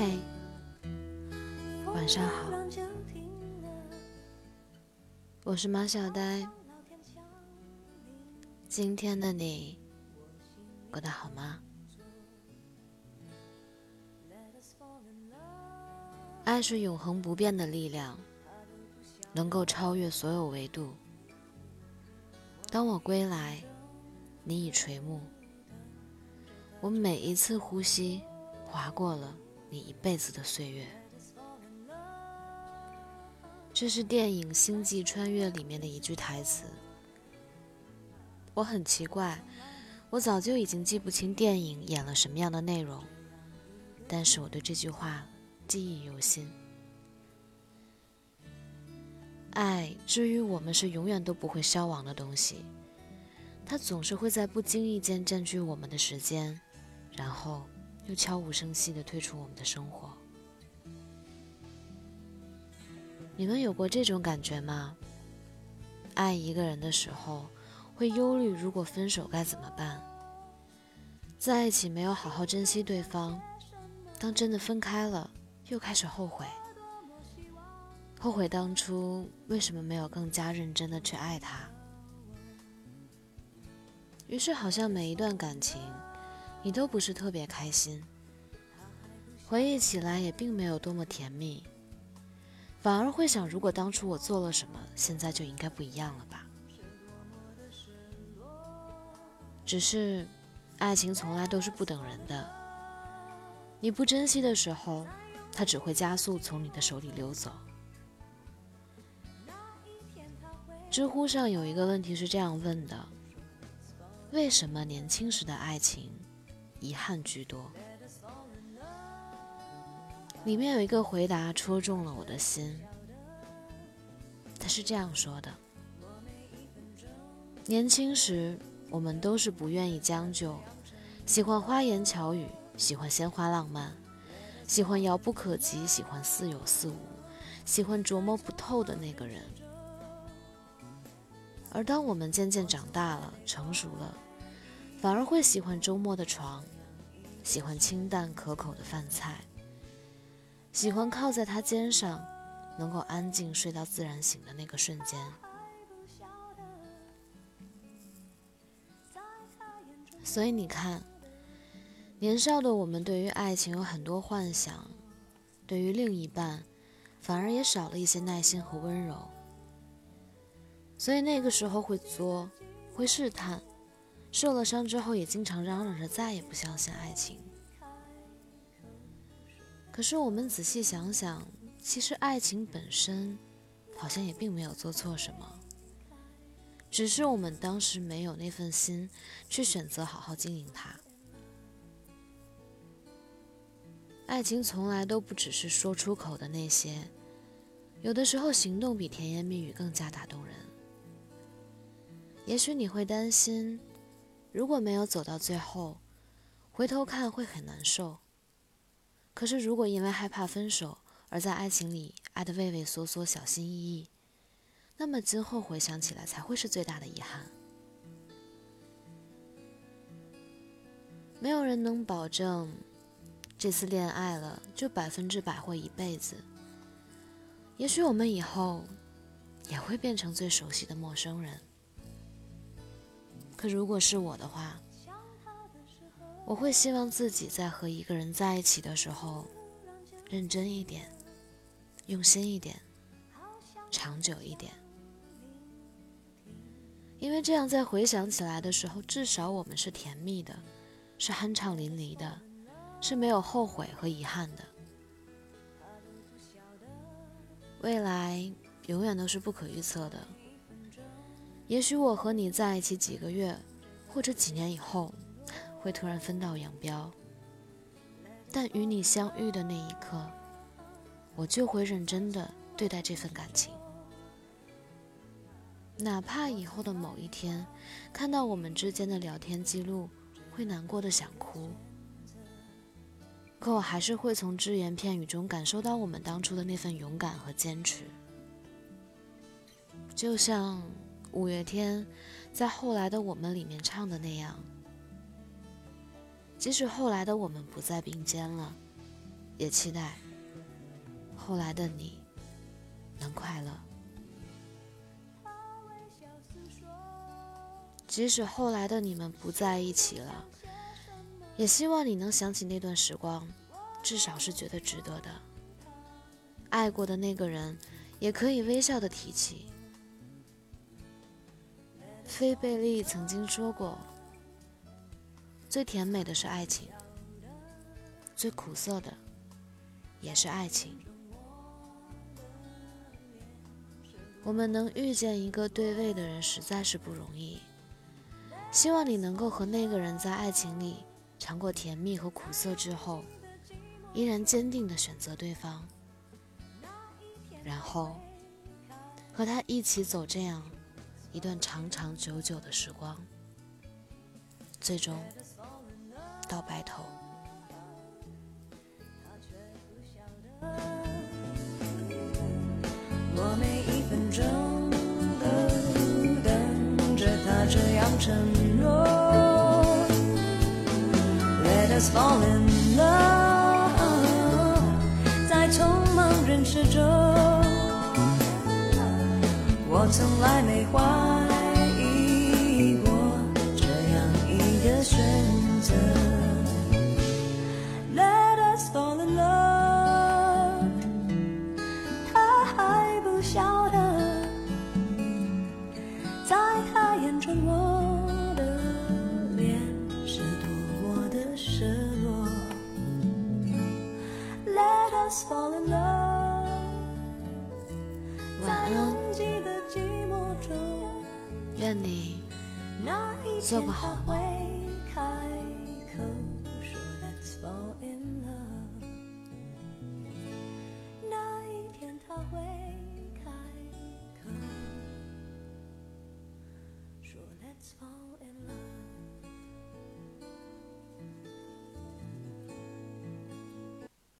嘿，晚上好，我是马小呆。今天的你过得好吗？爱是永恒不变的力量，能够超越所有维度。当我归来，你已垂暮。我每一次呼吸，划过了你一辈子的岁月。这是电影《星际穿越》里面的一句台词。我很奇怪，我早就已经记不清电影演了什么样的内容，但是我对这句话记忆犹新。爱，至于我们是永远都不会消亡的东西，它总是会在不经意间占据我们的时间，然后又悄无声息的退出我们的生活。你们有过这种感觉吗？爱一个人的时候，会忧虑如果分手该怎么办；在一起没有好好珍惜对方，当真的分开了，又开始后悔。后悔当初为什么没有更加认真的去爱他，于是好像每一段感情，你都不是特别开心，回忆起来也并没有多么甜蜜，反而会想，如果当初我做了什么，现在就应该不一样了吧。只是，爱情从来都是不等人的，你不珍惜的时候，它只会加速从你的手里溜走。知乎上有一个问题是这样问的：为什么年轻时的爱情遗憾居多？里面有一个回答戳中了我的心。他是这样说的：年轻时我们都是不愿意将就，喜欢花言巧语，喜欢鲜花浪漫，喜欢遥不可及，喜欢似有似无，喜欢琢磨不透的那个人。而当我们渐渐长大了、成熟了，反而会喜欢周末的床，喜欢清淡可口的饭菜，喜欢靠在他肩上，能够安静睡到自然醒的那个瞬间。所以你看，年少的我们对于爱情有很多幻想，对于另一半，反而也少了一些耐心和温柔。所以那个时候会作，会试探，受了伤之后也经常嚷嚷着再也不相信爱情。可是我们仔细想想，其实爱情本身好像也并没有做错什么，只是我们当时没有那份心去选择好好经营它。爱情从来都不只是说出口的那些，有的时候行动比甜言蜜语更加打动人。也许你会担心，如果没有走到最后，回头看会很难受。可是，如果因为害怕分手而在爱情里爱得畏畏缩缩、小心翼翼，那么今后回想起来才会是最大的遗憾。没有人能保证这次恋爱了就百分之百会一辈子。也许我们以后也会变成最熟悉的陌生人。可如果是我的话，我会希望自己在和一个人在一起的时候，认真一点，用心一点，长久一点。因为这样在回想起来的时候，至少我们是甜蜜的，是酣畅淋漓的，是没有后悔和遗憾的。未来永远都是不可预测的。也许我和你在一起几个月，或者几年以后，会突然分道扬镳。但与你相遇的那一刻，我就会认真的对待这份感情。哪怕以后的某一天，看到我们之间的聊天记录，会难过的想哭，可我还是会从只言片语中感受到我们当初的那份勇敢和坚持，就像。五月天在后来的我们里面唱的那样，即使后来的我们不再并肩了，也期待后来的你能快乐。即使后来的你们不在一起了，也希望你能想起那段时光，至少是觉得值得的。爱过的那个人，也可以微笑的提起。菲贝利曾经说过：“最甜美的是爱情，最苦涩的也是爱情。”我们能遇见一个对位的人，实在是不容易。希望你能够和那个人在爱情里尝过甜蜜和苦涩之后，依然坚定地选择对方，然后和他一起走这样一段长长久久的时光，最终到白头。我每一分钟都等着他这样承诺。Let us fall in 从来没怀疑过这样一个选择。Let us fall in love，他还不晓得，在他眼中我的脸是多么的失落。Let us fall in love，愿你做个好梦。